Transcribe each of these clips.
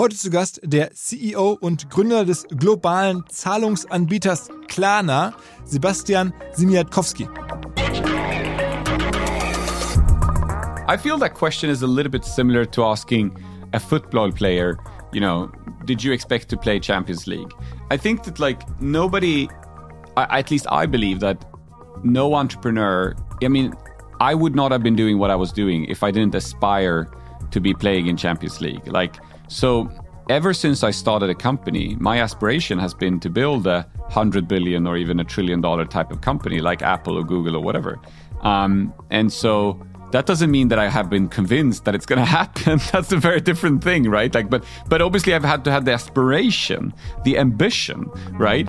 Heute zu Gast der CEO und Gründer des globalen Zahlungsanbieters Klarna, Sebastian Siemiatkowski. I feel that question is a little bit similar to asking a football player, you know, did you expect to play Champions League? I think that like nobody, at least I believe that no entrepreneur, I mean, I would not have been doing what I was doing if I didn't aspire to be playing in Champions League. Like, so ever since I started a company, my aspiration has been to build a hundred billion or even a trillion dollar type of company like Apple or Google or whatever. Um, and so that doesn't mean that I have been convinced that it's going to happen. That's a very different thing, right? Like, but but obviously I've had to have the aspiration, the ambition, right?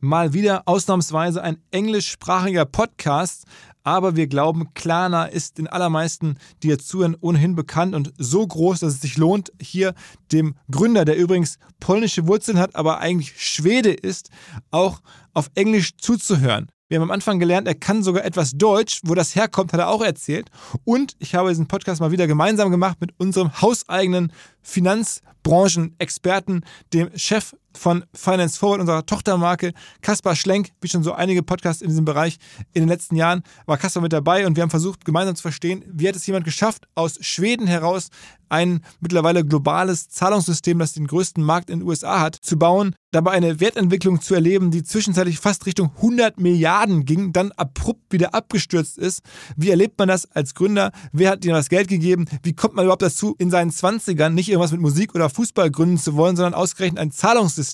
Mal wieder ausnahmsweise ein englischsprachiger Podcast, aber wir glauben, Klarna ist den allermeisten, die jetzt zuhören, ohnehin bekannt und so groß, dass es sich lohnt, hier dem Gründer, der übrigens polnische Wurzeln hat, aber eigentlich Schwede ist, auch auf Englisch zuzuhören. Wir haben am Anfang gelernt, er kann sogar etwas Deutsch. Wo das herkommt, hat er auch erzählt. Und ich habe diesen Podcast mal wieder gemeinsam gemacht mit unserem hauseigenen Finanzbranchenexperten, dem Chef von Finance Forward, unserer Tochtermarke, Kaspar Schlenk, wie schon so einige Podcasts in diesem Bereich in den letzten Jahren, war Kaspar mit dabei und wir haben versucht, gemeinsam zu verstehen, wie hat es jemand geschafft, aus Schweden heraus ein mittlerweile globales Zahlungssystem, das den größten Markt in den USA hat, zu bauen, dabei eine Wertentwicklung zu erleben, die zwischenzeitlich fast Richtung 100 Milliarden ging, dann abrupt wieder abgestürzt ist. Wie erlebt man das als Gründer? Wer hat dir das Geld gegeben? Wie kommt man überhaupt dazu, in seinen 20ern nicht irgendwas mit Musik oder Fußball gründen zu wollen, sondern ausgerechnet ein Zahlungssystem?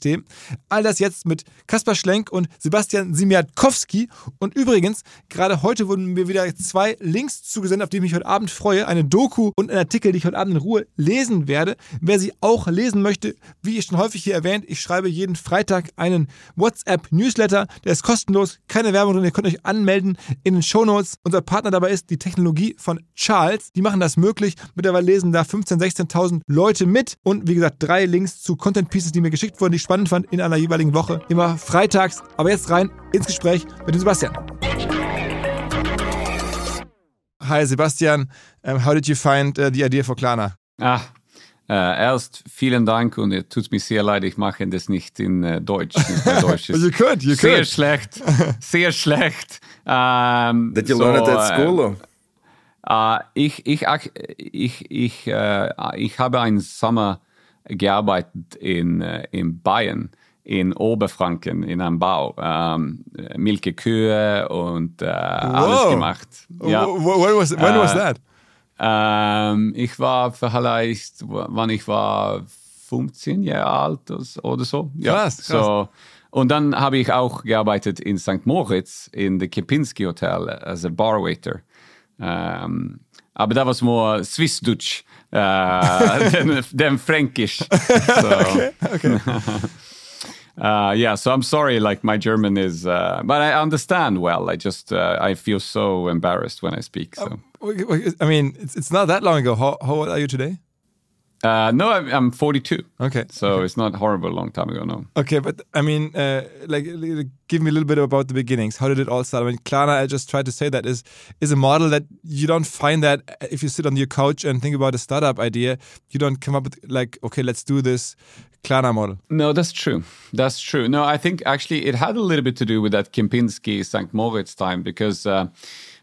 All das jetzt mit Kaspar Schlenk und Sebastian Simiatkowski. Und übrigens, gerade heute wurden mir wieder zwei Links zugesendet, auf die ich mich heute Abend freue. Eine Doku und ein Artikel, die ich heute Abend in Ruhe lesen werde. Wer sie auch lesen möchte, wie ich schon häufig hier erwähnt, ich schreibe jeden Freitag einen WhatsApp-Newsletter. Der ist kostenlos, keine Werbung drin. Ihr könnt euch anmelden in den Shownotes. Unser Partner dabei ist die Technologie von Charles. Die machen das möglich. Mittlerweile lesen da 15.000, 16.000 Leute mit. Und wie gesagt, drei Links zu Content Pieces, die mir geschickt wurden, die ich spannend fand in einer jeweiligen Woche. Immer freitags. Aber jetzt rein ins Gespräch mit dem Sebastian. Hi Sebastian, um, how did you find uh, the idea for Klarna? Ah, äh, erst vielen Dank und es tut mir sehr leid, ich mache das nicht in äh, Deutsch. Deutsch you could, you sehr could. schlecht, sehr schlecht. Ähm, Did you so, learn it at school? Or? Äh, ich, ich, ak- ich, ich, äh, ich habe einen Sommer gearbeitet in, äh, in Bayern, in Oberfranken, in einem Bau. Ähm, Milke Kühe und äh, alles gemacht. Ja. Wh- wh- When was, when was Äh, that? Ähm, ich war vielleicht, wann ich war 15 Jahre alt oder so. Ja, Krass, krass. So. Und dann habe ich auch gearbeitet in St. Moritz in der Kempinski Hotel als Barwaiter. Ähm, aber da war es more Swiss-Dutch, äh, den, den Fränkisch. So. Okay. Uh, yeah, so I'm sorry, like my German is, uh, but I understand well. I just, uh, I feel so embarrassed when I speak. So. I mean, it's, it's not that long ago. How, how old are you today? Uh, no, I'm, I'm 42. Okay. So it's not horrible a long time ago, no. Okay, but I mean, uh, like, like, give me a little bit about the beginnings. How did it all start? I mean, Klarna, I just tried to say that is is a model that you don't find that if you sit on your couch and think about a startup idea, you don't come up with like, okay, let's do this Klarna model. No, that's true. That's true. No, I think actually it had a little bit to do with that Kempinski St. Moritz time because. Uh,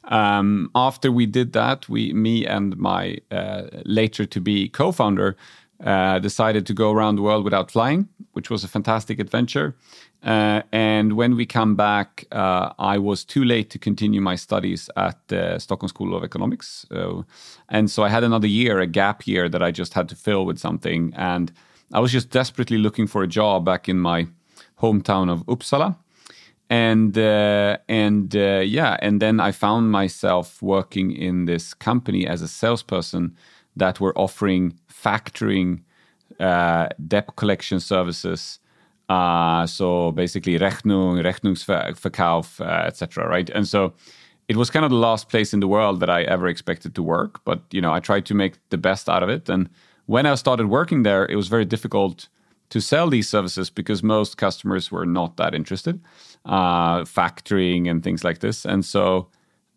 um, after we did that, we, me and my uh, later to be co-founder, uh, decided to go around the world without flying, which was a fantastic adventure. Uh, and when we come back, uh, I was too late to continue my studies at the Stockholm School of Economics, and so I had another year, a gap year that I just had to fill with something. And I was just desperately looking for a job back in my hometown of Uppsala and uh, and uh, yeah, and then I found myself working in this company as a salesperson that were offering factoring uh, debt collection services. Uh, so basically, Rechnung, Rechnungsverkauf, uh, etc. Right, and so it was kind of the last place in the world that I ever expected to work. But you know, I tried to make the best out of it. And when I started working there, it was very difficult to sell these services because most customers were not that interested uh, factoring and things like this. And so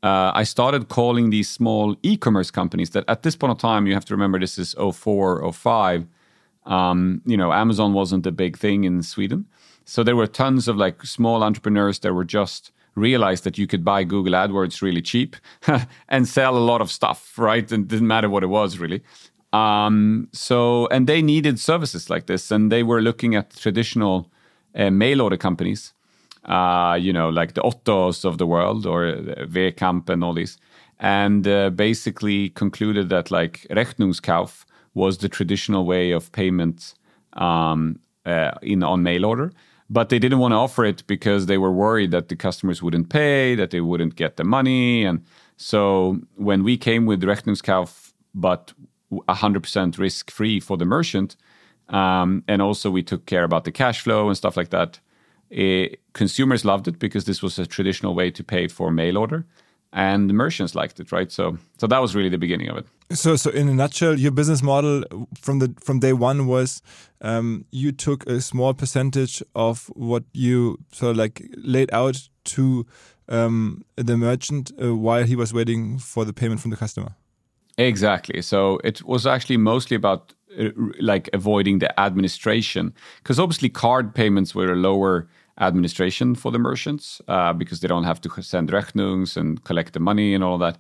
uh, I started calling these small e-commerce companies that at this point of time, you have to remember this is 04, 05. Um, you know, Amazon wasn't a big thing in Sweden. So there were tons of like small entrepreneurs that were just realized that you could buy Google AdWords really cheap and sell a lot of stuff, right? And didn't matter what it was really. Um, so, and they needed services like this, and they were looking at traditional uh, mail order companies uh, you know, like the Ottos of the world or Wehkamp and all these, and uh, basically concluded that like Rechnungskauf was the traditional way of payment um, uh, in on mail order. But they didn't want to offer it because they were worried that the customers wouldn't pay, that they wouldn't get the money. And so when we came with Rechnungskauf, but 100% risk free for the merchant, um, and also we took care about the cash flow and stuff like that, it, consumers loved it because this was a traditional way to pay for mail order and merchants liked it right? So so that was really the beginning of it. So so in a nutshell your business model from the from day one was um, you took a small percentage of what you sort of like laid out to um, the merchant uh, while he was waiting for the payment from the customer. Exactly. So it was actually mostly about uh, like avoiding the administration because obviously card payments were a lower administration for the merchants uh, because they don't have to send rechnungs and collect the money and all that.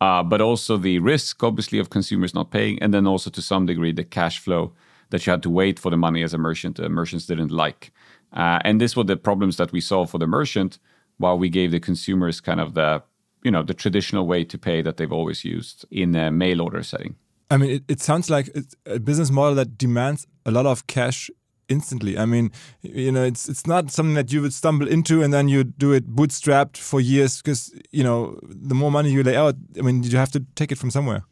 Uh, but also the risk, obviously, of consumers not paying, and then also to some degree the cash flow that you had to wait for the money as a merchant. The merchants didn't like, uh, and this were the problems that we saw for the merchant, while we gave the consumers kind of the you know the traditional way to pay that they've always used in a mail order setting. I mean, it, it sounds like a business model that demands a lot of cash instantly. I mean, you know, it's it's not something that you would stumble into and then you do it bootstrapped for years because you know the more money you lay out, I mean, you have to take it from somewhere.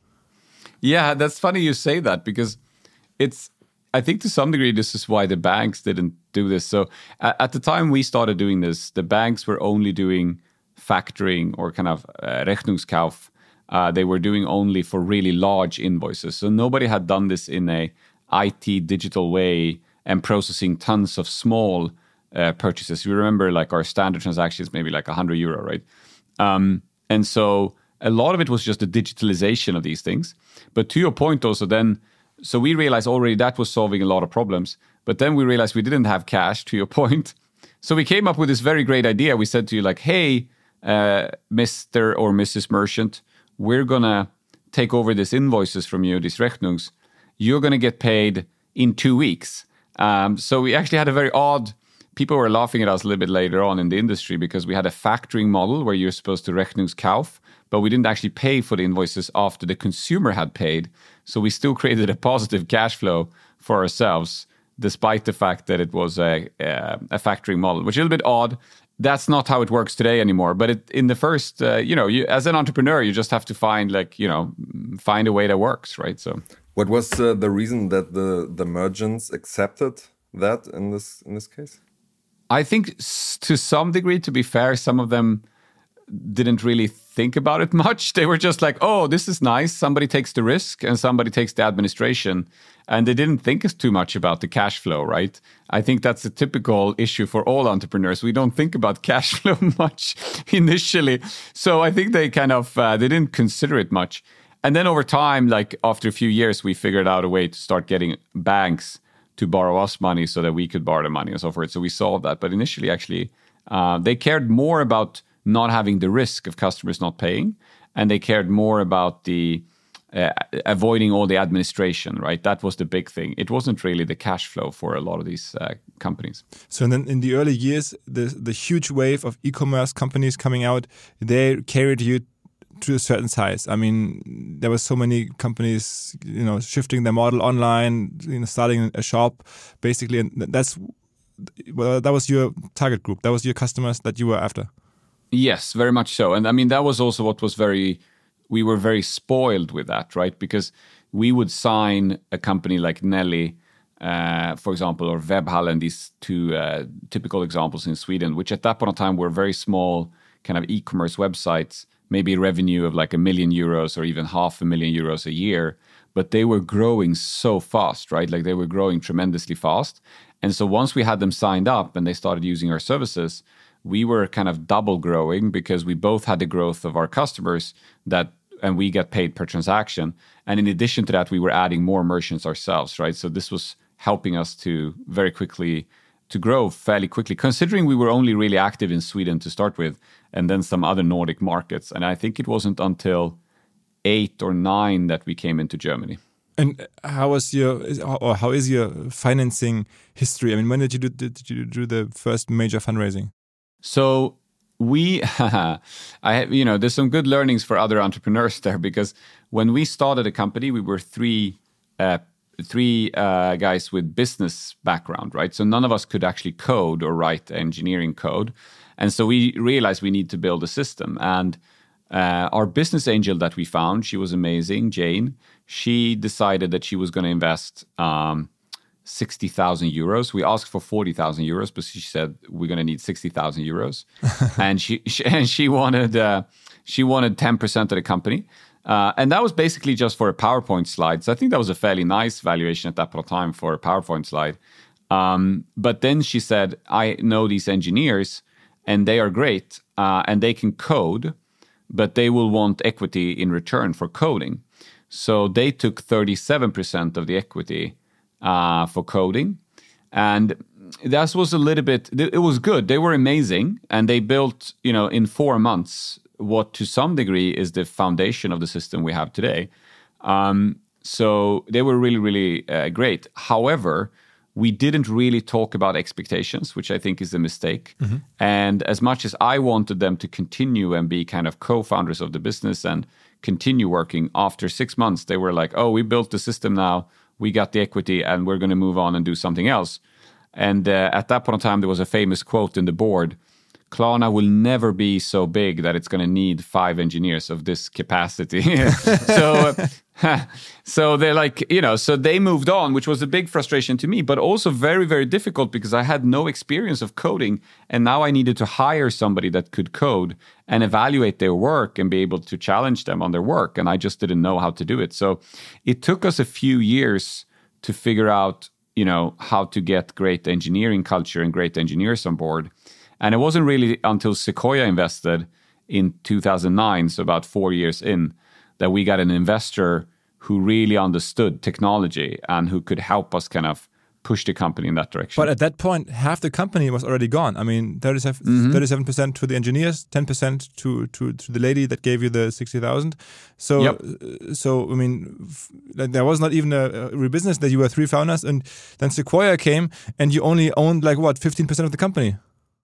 Yeah, that's funny you say that because it's. I think to some degree this is why the banks didn't do this. So at, at the time we started doing this, the banks were only doing factoring or kind of uh, Rechnungskauf. Uh, they were doing only for really large invoices. So nobody had done this in a IT digital way and processing tons of small uh, purchases. You remember, like our standard transactions, maybe like 100 euro, right? Um, and so a lot of it was just the digitalization of these things. But to your point, also, then, so we realized already that was solving a lot of problems. But then we realized we didn't have cash, to your point. So we came up with this very great idea. We said to you, like, hey, uh, Mr. or Mrs. Merchant, we're going to take over these invoices from you, these Rechnungs. You're going to get paid in two weeks. Um, so we actually had a very odd. People were laughing at us a little bit later on in the industry because we had a factoring model where you're supposed to Rechnungskauf, but we didn't actually pay for the invoices after the consumer had paid. So we still created a positive cash flow for ourselves, despite the fact that it was a, a, a factoring model, which is a little bit odd. That's not how it works today anymore. But it, in the first, uh, you know, you, as an entrepreneur, you just have to find like, you know, find a way that works, right? So what was uh, the reason that the the merchants accepted that in this in this case? I think to some degree, to be fair, some of them didn't really think about it much. They were just like, oh, this is nice. Somebody takes the risk and somebody takes the administration. And they didn't think too much about the cash flow, right? I think that's a typical issue for all entrepreneurs. We don't think about cash flow much initially. So I think they kind of uh, they didn't consider it much. And then over time, like after a few years, we figured out a way to start getting banks to borrow us money so that we could borrow the money and so forth. So we solved that. But initially, actually, uh, they cared more about not having the risk of customers not paying, and they cared more about the uh, avoiding all the administration. Right, that was the big thing. It wasn't really the cash flow for a lot of these uh, companies. So then, in the early years, the the huge wave of e-commerce companies coming out, they carried you to a certain size. I mean, there were so many companies, you know, shifting their model online, you know, starting a shop, basically, and that's well, that was your target group. That was your customers that you were after. Yes, very much so. And I mean, that was also what was very, we were very spoiled with that, right? Because we would sign a company like Nelly, uh, for example, or Webhallen, these two uh, typical examples in Sweden, which at that point of time were very small kind of e-commerce websites, maybe revenue of like a million euros or even half a million euros a year. But they were growing so fast, right? Like they were growing tremendously fast. And so once we had them signed up and they started using our services, we were kind of double growing because we both had the growth of our customers that and we get paid per transaction. And in addition to that, we were adding more merchants ourselves, right? So this was helping us to very quickly to grow fairly quickly, considering we were only really active in Sweden to start with, and then some other Nordic markets. And I think it wasn't until eight or nine that we came into Germany. And how was your or how is your financing history? I mean, when did you do did you do the first major fundraising? So we, I have, you know, there's some good learnings for other entrepreneurs there because when we started a company, we were three, uh, three uh, guys with business background, right? So none of us could actually code or write engineering code, and so we realized we need to build a system. And uh, our business angel that we found, she was amazing, Jane. She decided that she was going to invest. Um, 60,000 euros. We asked for 40,000 euros, but she said we're going to need 60,000 euros. and she, she, and she wanted uh, she wanted 10% of the company. Uh, and that was basically just for a PowerPoint slide. So I think that was a fairly nice valuation at that time for a PowerPoint slide. Um, but then she said, I know these engineers and they are great uh, and they can code, but they will want equity in return for coding. So they took 37% of the equity uh, for coding. And that was a little bit, it was good. They were amazing. And they built, you know, in four months, what to some degree is the foundation of the system we have today. Um, so they were really, really uh, great. However, we didn't really talk about expectations, which I think is a mistake. Mm-hmm. And as much as I wanted them to continue and be kind of co founders of the business and continue working, after six months, they were like, oh, we built the system now we got the equity and we're going to move on and do something else. And uh, at that point in time, there was a famous quote in the board Klarna will never be so big that it's going to need five engineers of this capacity. so, so they're like, you know, so they moved on, which was a big frustration to me, but also very, very difficult because I had no experience of coding. And now I needed to hire somebody that could code and evaluate their work and be able to challenge them on their work. And I just didn't know how to do it. So it took us a few years to figure out, you know, how to get great engineering culture and great engineers on board and it wasn't really until Sequoia invested in 2009, so about four years in, that we got an investor who really understood technology and who could help us kind of push the company in that direction. But at that point, half the company was already gone. I mean, 37, mm-hmm. percent to the engineers, 10% to, to, to the lady that gave you the 60,000. So, yep. Uh, so I mean, there was not even a, a business that you were three founders and then Sequoia came and you only owned like what, 15% of the company?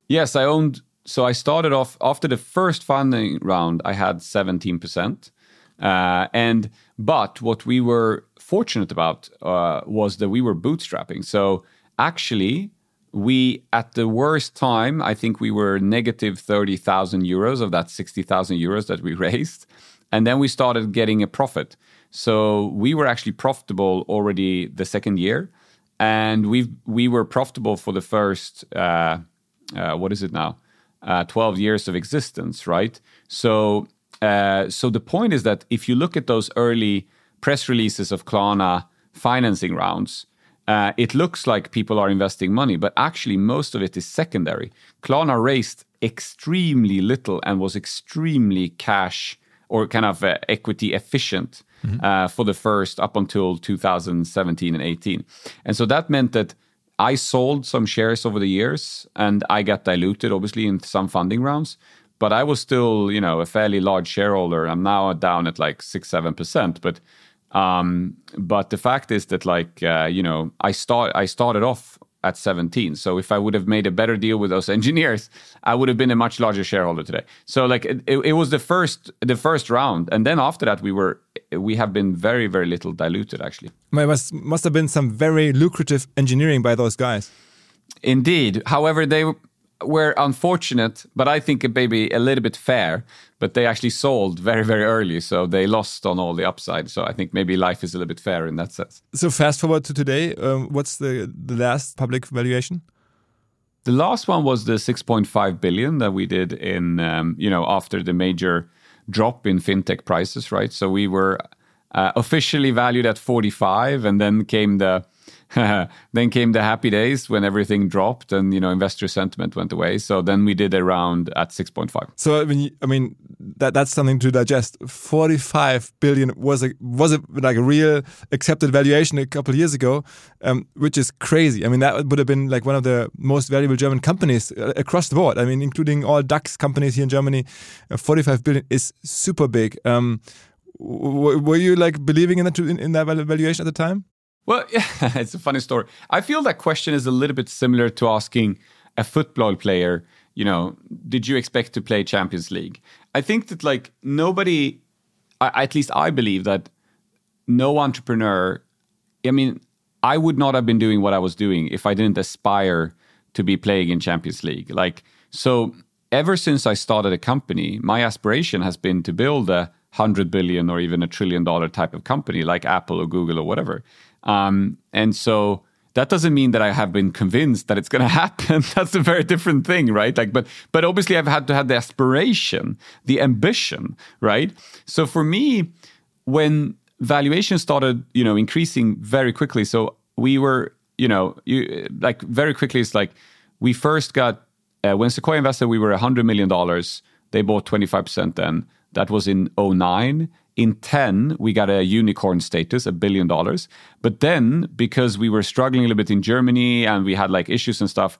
Yes, I owned. So I started off after the first funding round. I had seventeen percent, uh, and but what we were fortunate about uh, was that we were bootstrapping. So actually, we at the worst time, I think we were negative thirty thousand euros of that sixty thousand euros that we raised, and then we started getting a profit. So we were actually profitable already the second year, and we we were profitable for the first. Uh, uh, what is it now? uh, 12 years of existence, right? So, uh, so the point is that if you look at those early press releases of Klarna financing rounds, uh, it looks like people are investing money, but actually most of it is secondary. Klarna raised extremely little and was extremely cash or kind of uh, equity efficient mm-hmm. uh, for the first up until 2017 and 18. And so that meant that I sold some shares over the years and I got diluted, obviously, in some funding rounds. But I was still, you know, a fairly large shareholder. I'm now down at like six, seven percent. But um, but the fact is that like uh, you know, I start I started off at 17. So if I would have made a better deal with those engineers, I would have been a much larger shareholder today. So like it, it, was the first the first round, and then after that we were we have been very very little diluted actually. It must must have been some very lucrative engineering by those guys. Indeed. However, they were unfortunate, but I think it maybe a little bit fair. But they actually sold very, very early, so they lost on all the upside. So I think maybe life is a little bit fair in that sense. So fast forward to today, um, what's the the last public valuation? The last one was the 6.5 billion that we did in, um, you know, after the major drop in fintech prices, right? So we were uh, officially valued at 45, and then came the then came the happy days when everything dropped and you know investor sentiment went away. So then we did a round at 6.5. So I mean, I mean that that's something to digest. 45 billion was a was a like a real accepted valuation a couple of years ago, um, which is crazy. I mean that would have been like one of the most valuable German companies uh, across the board. I mean, including all DAX companies here in Germany. Uh, 45 billion is super big. Um, were you like believing in that in, in that valuation at the time? Well, yeah, it's a funny story. I feel that question is a little bit similar to asking a football player, you know, did you expect to play Champions League? I think that like nobody, at least I believe that no entrepreneur, I mean, I would not have been doing what I was doing if I didn't aspire to be playing in Champions League. Like, so ever since I started a company, my aspiration has been to build a hundred billion or even a trillion dollar type of company like Apple or Google or whatever. Um, and so that doesn't mean that I have been convinced that it's going to happen. That's a very different thing, right? Like, but but obviously I've had to have the aspiration, the ambition, right? So for me, when valuation started, you know, increasing very quickly, so we were, you know, you like very quickly. It's like we first got uh, when Sequoia invested, we were hundred million dollars. They bought twenty five percent then. That was in 09 in 10, we got a unicorn status, a billion dollars. But then, because we were struggling a little bit in Germany and we had like issues and stuff,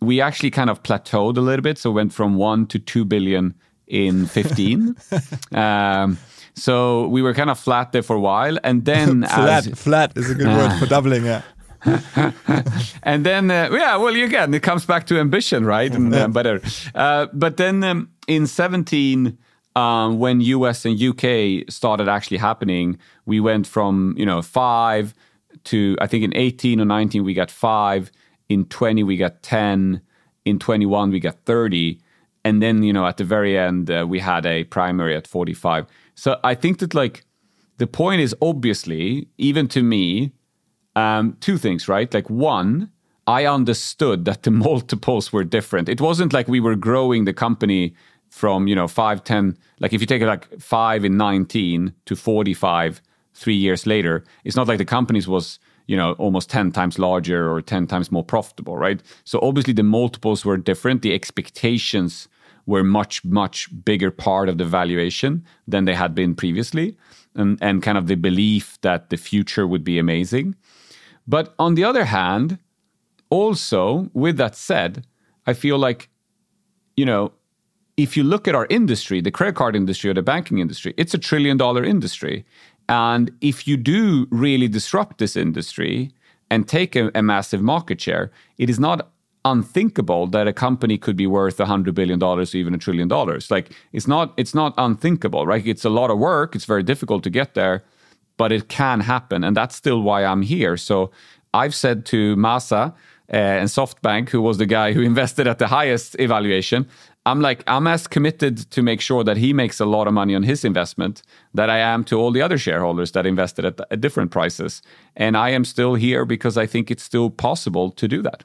we actually kind of plateaued a little bit. So went from one to two billion in 15. um, so we were kind of flat there for a while. And then. flat, as, flat is a good word for doubling, yeah. and then, uh, yeah, well, again, it comes back to ambition, right? And uh, better. Uh, but then um, in 17, um, when US and UK started actually happening, we went from you know five to I think in 18 or 19 we got five, in 20 we got 10, in 21 we got 30, and then you know at the very end uh, we had a primary at 45. So I think that like the point is obviously even to me, um, two things, right? Like one. I understood that the multiples were different. It wasn't like we were growing the company from you know 5 10 like if you take it like 5 in 19 to 45 3 years later it's not like the companies was you know almost 10 times larger or 10 times more profitable right? So obviously the multiples were different. The expectations were much much bigger part of the valuation than they had been previously and and kind of the belief that the future would be amazing. But on the other hand also with that said i feel like you know if you look at our industry, the credit card industry or the banking industry, it's a trillion dollar industry. And if you do really disrupt this industry and take a, a massive market share, it is not unthinkable that a company could be worth a hundred billion dollars or even a trillion dollars. Like it's not it's not unthinkable, right? It's a lot of work. It's very difficult to get there, but it can happen, and that's still why I'm here. So I've said to Masa uh, and SoftBank, who was the guy who invested at the highest evaluation, I'm like, I'm as committed to make sure that he makes a lot of money on his investment that I am to all the other shareholders that invested at, at different prices. And I am still here because I think it's still possible to do that.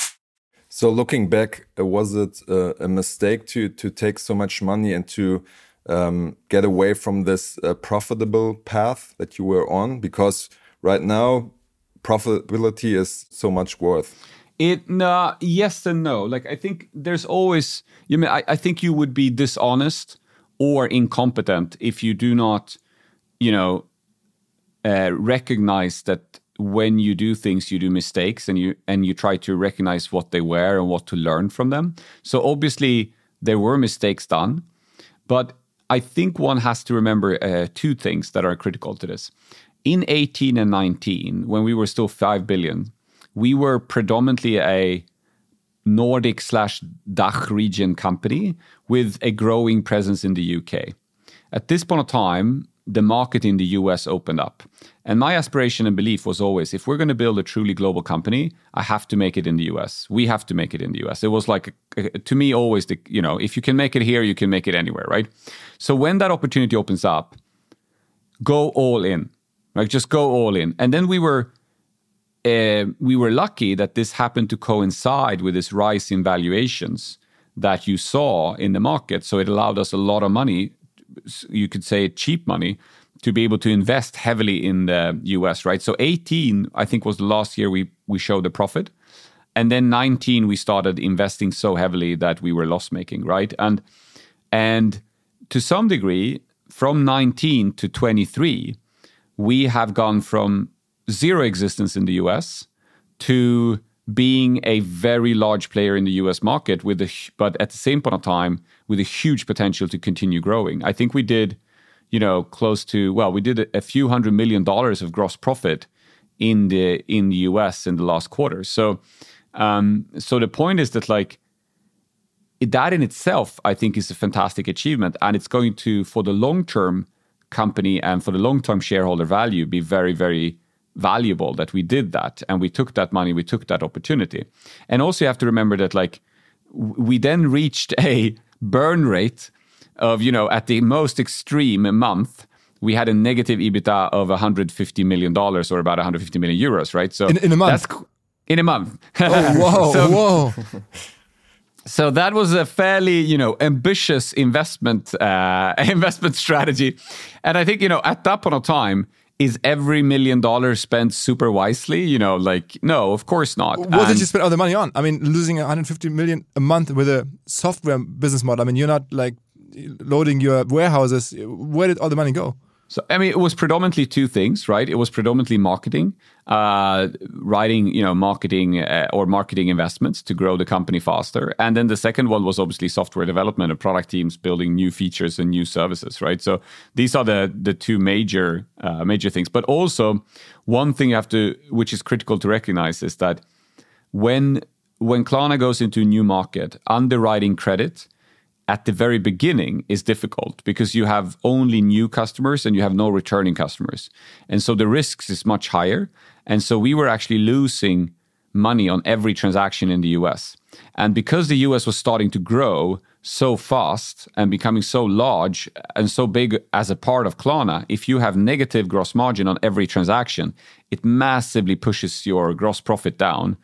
So looking back, uh, was it uh, a mistake to to take so much money and to um, get away from this uh, profitable path that you were on? Because right now, profitability is so much worth. It no, yes and no. Like I think there's always you mean I, I think you would be dishonest or incompetent if you do not, you know, uh, recognize that when you do things you do mistakes and you and you try to recognize what they were and what to learn from them. So obviously there were mistakes done but i think one has to remember uh, two things that are critical to this. In 18 and 19 when we were still 5 billion we were predominantly a nordic slash dach region company with a growing presence in the uk at this point of time the market in the US opened up. And my aspiration and belief was always if we're going to build a truly global company, I have to make it in the US. We have to make it in the US. It was like, to me, always the, you know, if you can make it here, you can make it anywhere, right? So when that opportunity opens up, go all in, like just go all in. And then we were, uh, we were lucky that this happened to coincide with this rise in valuations that you saw in the market. So it allowed us a lot of money you could say cheap money to be able to invest heavily in the US, right? So 18, I think, was the last year we we showed the profit. And then 19, we started investing so heavily that we were loss making, right? And and to some degree, from 19 to 23, we have gone from zero existence in the US to being a very large player in the US market with a but at the same point of time with a huge potential to continue growing. I think we did, you know, close to well, we did a, a few hundred million dollars of gross profit in the in the US in the last quarter. So um so the point is that like that in itself I think is a fantastic achievement and it's going to for the long term company and for the long term shareholder value be very very valuable that we did that and we took that money we took that opportunity and also you have to remember that like we then reached a burn rate of you know at the most extreme month we had a negative ebitda of 150 million dollars or about 150 million euros right so in, in a month in a month oh, whoa so, whoa so that was a fairly you know ambitious investment uh, investment strategy and i think you know at that point of time is every million dollars spent super wisely? You know, like no, of course not. What and did you spend all the money on? I mean, losing 150 million a month with a software business model. I mean, you're not like loading your warehouses. Where did all the money go? So I mean, it was predominantly two things, right? It was predominantly marketing, uh, writing, you know, marketing uh, or marketing investments to grow the company faster, and then the second one was obviously software development and product teams building new features and new services, right? So these are the the two major uh, major things. But also, one thing you have to, which is critical to recognize, is that when when Klarna goes into a new market, underwriting credit at the very beginning is difficult because you have only new customers and you have no returning customers. And so the risks is much higher. And so we were actually losing money on every transaction in the US. And because the US was starting to grow so fast and becoming so large and so big as a part of Klarna, if you have negative gross margin on every transaction, it massively pushes your gross profit down.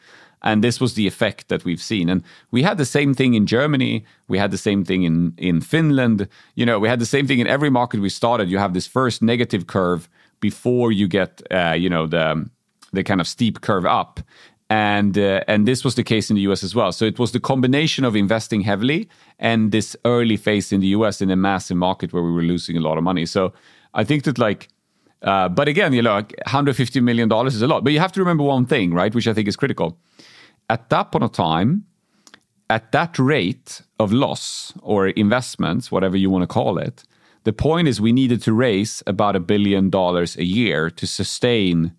And this was the effect that we've seen. And we had the same thing in Germany. We had the same thing in, in Finland. You know, we had the same thing in every market we started. You have this first negative curve before you get, uh, you know, the, the kind of steep curve up and uh, and this was the case in the US as well. So it was the combination of investing heavily and this early phase in the US in a massive market where we were losing a lot of money. So I think that like, uh, but again, you know, 150 million dollars is a lot. But you have to remember one thing, right, which I think is critical. At that point of time, at that rate of loss or investments, whatever you want to call it, the point is we needed to raise about a billion dollars a year to sustain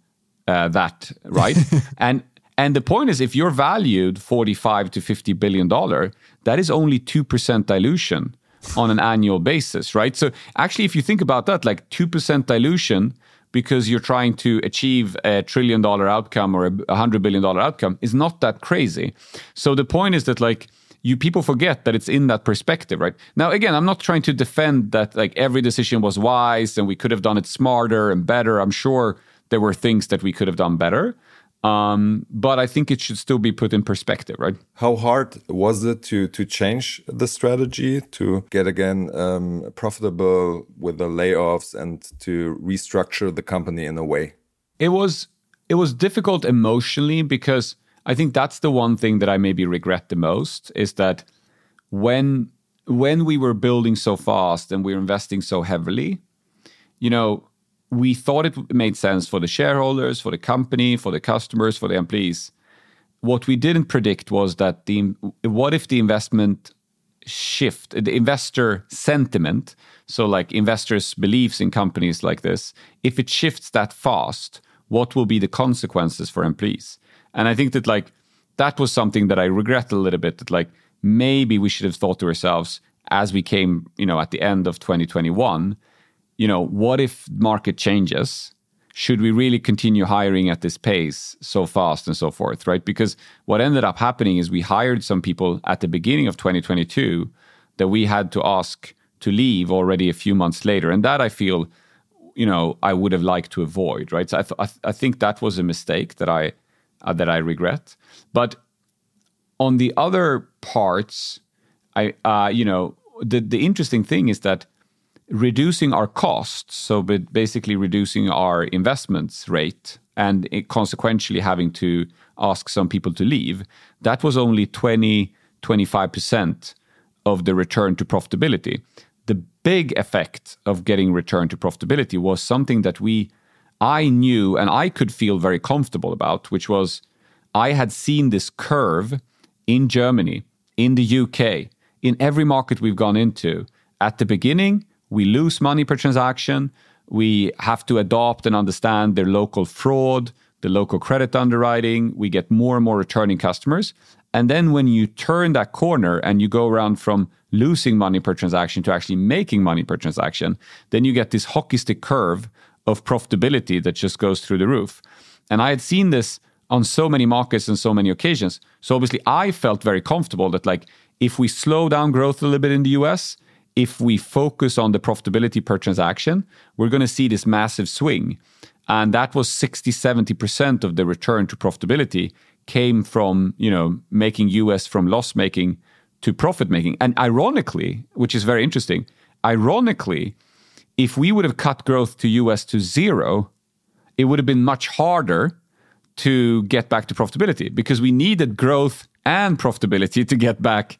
uh, that, right? and and the point is, if you're valued 45 to 50 billion dollar, that is only 2% dilution on an annual basis, right? So actually, if you think about that, like 2% dilution because you're trying to achieve a trillion dollar outcome or a hundred billion dollar outcome is not that crazy. So the point is that like you people forget that it's in that perspective, right? Now again, I'm not trying to defend that like every decision was wise and we could have done it smarter and better. I'm sure there were things that we could have done better. Um, but I think it should still be put in perspective, right? How hard was it to to change the strategy to get again um, profitable with the layoffs and to restructure the company in a way? It was it was difficult emotionally because I think that's the one thing that I maybe regret the most is that when when we were building so fast and we were investing so heavily, you know, we thought it made sense for the shareholders, for the company, for the customers, for the employees. What we didn't predict was that the what if the investment shift, the investor sentiment, so like investors' beliefs in companies like this, if it shifts that fast, what will be the consequences for employees? And I think that like that was something that I regret a little bit. That like maybe we should have thought to ourselves as we came, you know, at the end of 2021 you know, what if market changes? Should we really continue hiring at this pace so fast and so forth, right? Because what ended up happening is we hired some people at the beginning of 2022 that we had to ask to leave already a few months later. And that I feel, you know, I would have liked to avoid, right? So I, th- I, th- I think that was a mistake that I uh, that I regret. But on the other parts, I, uh, you know, the the interesting thing is that reducing our costs, so basically reducing our investments rate and consequentially having to ask some people to leave, that was only 20, 25% of the return to profitability. The big effect of getting return to profitability was something that we I knew and I could feel very comfortable about, which was I had seen this curve in Germany, in the UK, in every market we've gone into at the beginning we lose money per transaction. We have to adopt and understand their local fraud, the local credit underwriting. We get more and more returning customers. And then when you turn that corner and you go around from losing money per transaction to actually making money per transaction, then you get this hockey stick curve of profitability that just goes through the roof. And I had seen this on so many markets and so many occasions. So obviously I felt very comfortable that like if we slow down growth a little bit in the US, if we focus on the profitability per transaction, we're going to see this massive swing. And that was 60, 70% of the return to profitability came from, you know, making US from loss making to profit making. And ironically, which is very interesting, ironically, if we would have cut growth to US to zero, it would have been much harder to get back to profitability because we needed growth and profitability to get back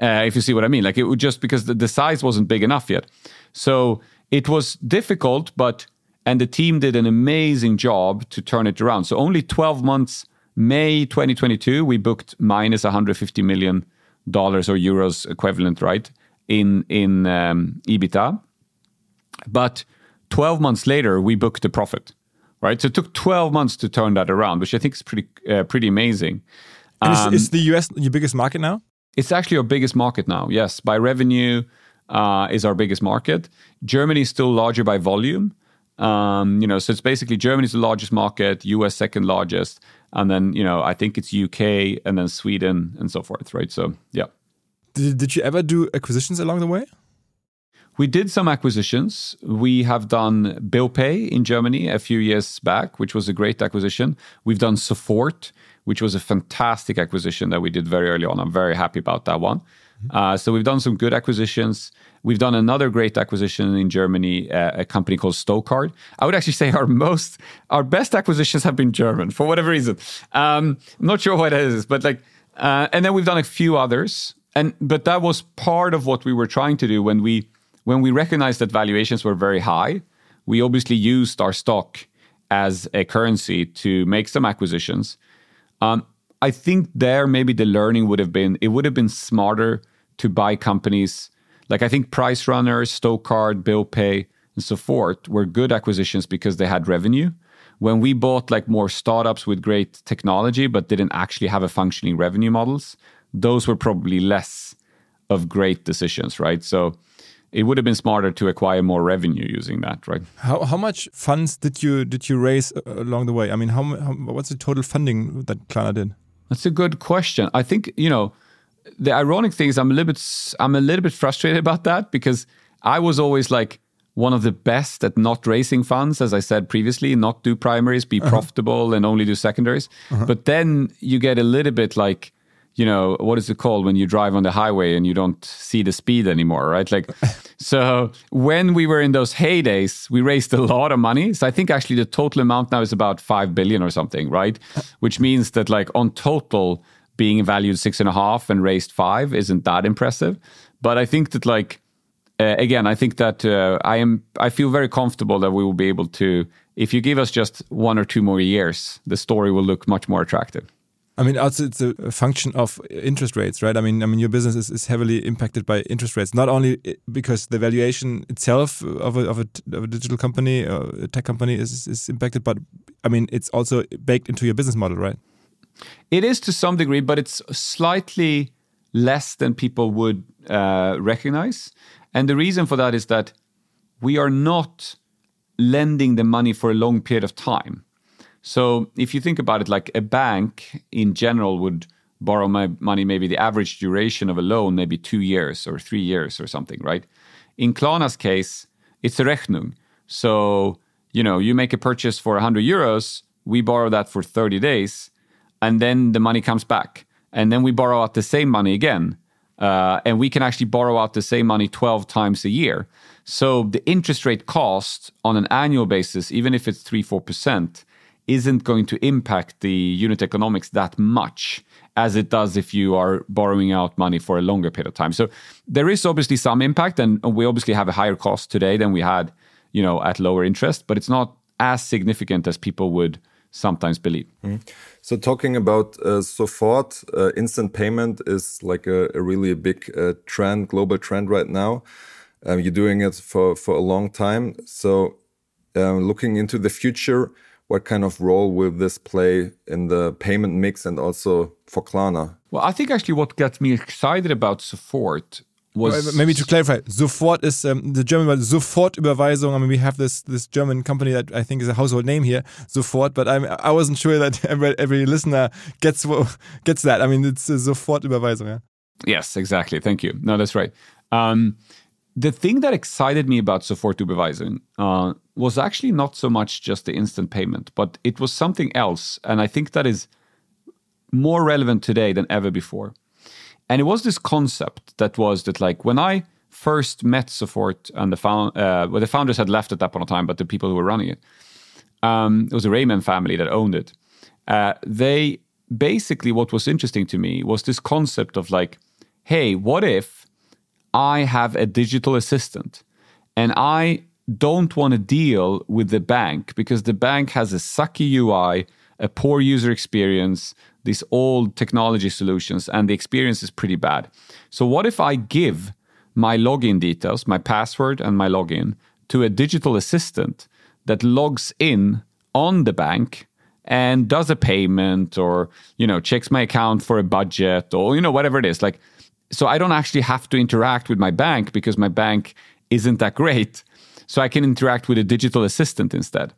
uh, if you see what I mean. Like it would just because the, the size wasn't big enough yet. So it was difficult, but and the team did an amazing job to turn it around. So only 12 months, May 2022, we booked minus 150 million dollars or euros equivalent, right, in in um, EBITDA. But 12 months later, we booked a profit, right? So it took 12 months to turn that around, which I think is pretty uh, pretty amazing. And um, is, is the US your biggest market now? It's actually our biggest market now. Yes, by revenue uh, is our biggest market. Germany is still larger by volume. Um, you know, so it's basically Germany is the largest market, US second largest, and then you know I think it's UK and then Sweden and so forth, right? So yeah. Did, did you ever do acquisitions along the way? We did some acquisitions. We have done BillPay in Germany a few years back, which was a great acquisition. We've done Sofort, which was a fantastic acquisition that we did very early on. I'm very happy about that one. Uh, so we've done some good acquisitions. We've done another great acquisition in Germany, uh, a company called Stocard. I would actually say our most, our best acquisitions have been German for whatever reason. Um, I'm not sure what it is, but like, uh, and then we've done a few others. And but that was part of what we were trying to do when we when we recognized that valuations were very high. We obviously used our stock as a currency to make some acquisitions. Um, I think there maybe the learning would have been it would have been smarter to buy companies like I think PriceRunners, Stocard, BillPay, and so forth were good acquisitions because they had revenue. When we bought like more startups with great technology but didn't actually have a functioning revenue models, those were probably less of great decisions, right? So it would have been smarter to acquire more revenue using that, right? How how much funds did you did you raise uh, along the way? I mean, how, how what's the total funding that Klarna did? That's a good question. I think you know the ironic thing is I'm a little bit I'm a little bit frustrated about that because I was always like one of the best at not raising funds, as I said previously, not do primaries, be uh-huh. profitable, and only do secondaries. Uh-huh. But then you get a little bit like you know what is it called when you drive on the highway and you don't see the speed anymore right? Like so when we were in those heydays we raised a lot of money. So i think actually the total amount now is about 5 billion or something right? Which means that like on total being valued six and a half and raised five isn't that impressive. But i think that like uh, again i think that uh, i am i feel very comfortable that we will be able to if you give us just one or two more years the story will look much more attractive I mean, also it's a function of interest rates, right? I mean, I mean, your business is, is heavily impacted by interest rates, not only because the valuation itself of a, of a, of a digital company, or a tech company, is is impacted, but I mean, it's also baked into your business model, right? It is to some degree, but it's slightly less than people would uh, recognize, and the reason for that is that we are not lending the money for a long period of time so if you think about it, like a bank in general would borrow my money, maybe the average duration of a loan, maybe two years or three years or something, right? In Klarna's case, it's a Rechnung. So, you know, you make a purchase for 100 euros, we borrow that for 30 days, and then the money comes back. And then we borrow out the same money again. Uh, and we can actually borrow out the same money 12 times a year. So the interest rate cost on an annual basis, even if it's 3 4%, isn't going to impact the unit economics that much as it does if you are borrowing out money for a longer period of time. So there is obviously some impact, and we obviously have a higher cost today than we had, you know, at lower interest, but it's not as significant as people would sometimes believe. Mm. So talking about uh, Sofort, uh, instant payment is like a, a really a big uh, trend, global trend right now. Um, you're doing it for for a long time. So um, looking into the future what kind of role will this play in the payment mix and also for Klarna? Well, I think actually what gets me excited about Sofort was maybe to clarify, Sofort is um, the German word Sofortüberweisung. I mean, we have this this German company that I think is a household name here, Sofort. But I'm I wasn't sure that every, every listener gets gets that. I mean, it's a Sofortüberweisung. Yeah? Yes, exactly. Thank you. No, that's right. Um, the thing that excited me about Sofortüberweisung uh, was actually not so much just the instant payment, but it was something else. And I think that is more relevant today than ever before. And it was this concept that was that, like, when I first met Sofort and the found, uh, well, the founders had left at that point of time, but the people who were running it, um, it was a Raymond family that owned it. Uh, they basically, what was interesting to me was this concept of like, hey, what if I have a digital assistant and I don't want to deal with the bank because the bank has a sucky UI, a poor user experience, these old technology solutions, and the experience is pretty bad. So, what if I give my login details, my password, and my login to a digital assistant that logs in on the bank and does a payment or you know checks my account for a budget or you know whatever it is like so i don't actually have to interact with my bank because my bank isn't that great so I can interact with a digital assistant instead.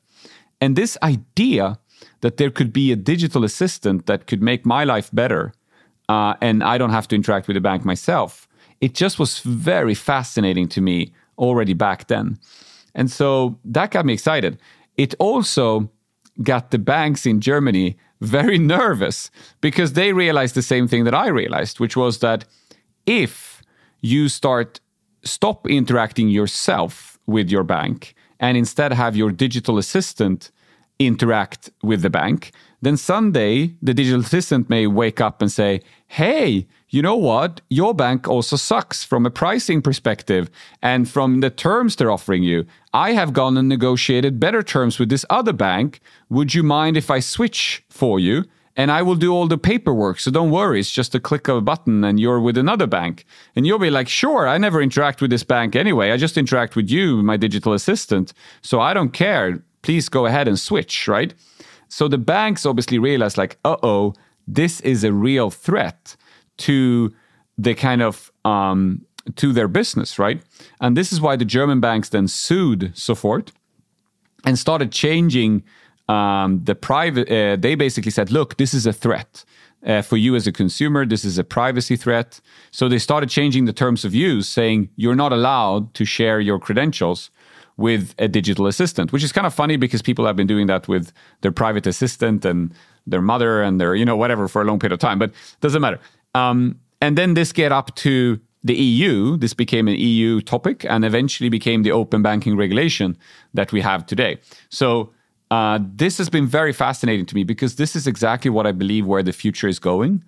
And this idea that there could be a digital assistant that could make my life better uh, and I don't have to interact with the bank myself. It just was very fascinating to me already back then. And so that got me excited. It also got the banks in Germany very nervous because they realized the same thing that I realized, which was that if you start stop interacting yourself with your bank and instead have your digital assistant interact with the bank, then someday the digital assistant may wake up and say, Hey, you know what? Your bank also sucks from a pricing perspective and from the terms they're offering you. I have gone and negotiated better terms with this other bank. Would you mind if I switch for you? And I will do all the paperwork. So don't worry, it's just a click of a button and you're with another bank. And you'll be like, sure, I never interact with this bank anyway. I just interact with you, my digital assistant. So I don't care. Please go ahead and switch, right? So the banks obviously realize, like, uh oh, this is a real threat to the kind of um, to their business, right? And this is why the German banks then sued Sofort and started changing um, the private. Uh, they basically said, "Look, this is a threat." Uh, for you as a consumer, this is a privacy threat. So they started changing the terms of use, saying you're not allowed to share your credentials with a digital assistant, which is kind of funny because people have been doing that with their private assistant and their mother and their, you know, whatever for a long period of time, but it doesn't matter. Um, and then this get up to the EU. This became an EU topic and eventually became the open banking regulation that we have today. So uh, this has been very fascinating to me because this is exactly what I believe where the future is going.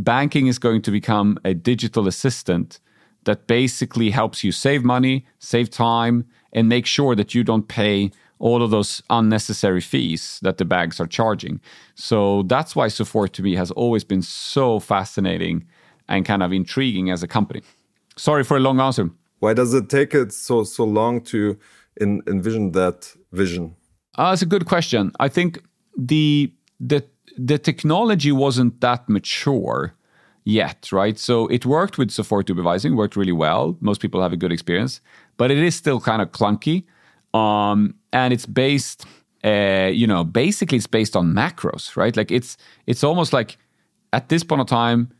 Banking is going to become a digital assistant that basically helps you save money, save time, and make sure that you don't pay all of those unnecessary fees that the banks are charging. So that's why Sofort to me has always been so fascinating and kind of intriguing as a company. Sorry for a long answer. Why does it take it so so long to in, envision that vision? Uh, that's a good question. I think the the the technology wasn't that mature yet, right? So it worked with Sofortüberweisung, worked really well. Most people have a good experience, but it is still kind of clunky. Um, and it's based, uh, you know, basically it's based on macros, right? Like it's it's almost like at this point of time,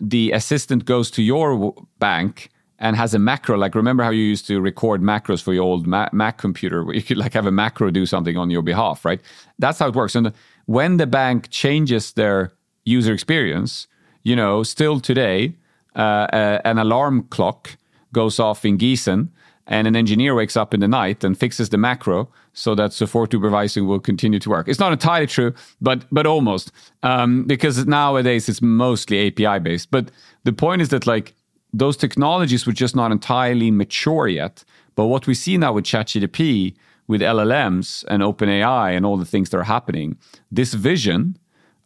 the assistant goes to your bank and has a macro. Like remember how you used to record macros for your old Mac, Mac computer, where you could like have a macro do something on your behalf, right? That's how it works. And when the bank changes their user experience, you know, still today, uh, uh, an alarm clock goes off in Gießen and an engineer wakes up in the night and fixes the macro so that Sofortüberweisung will continue to work. It's not entirely true, but but almost um, because nowadays it's mostly API based. But the point is that like those technologies were just not entirely mature yet. But what we see now with ChatGPT, with LLMs and OpenAI and all the things that are happening, this vision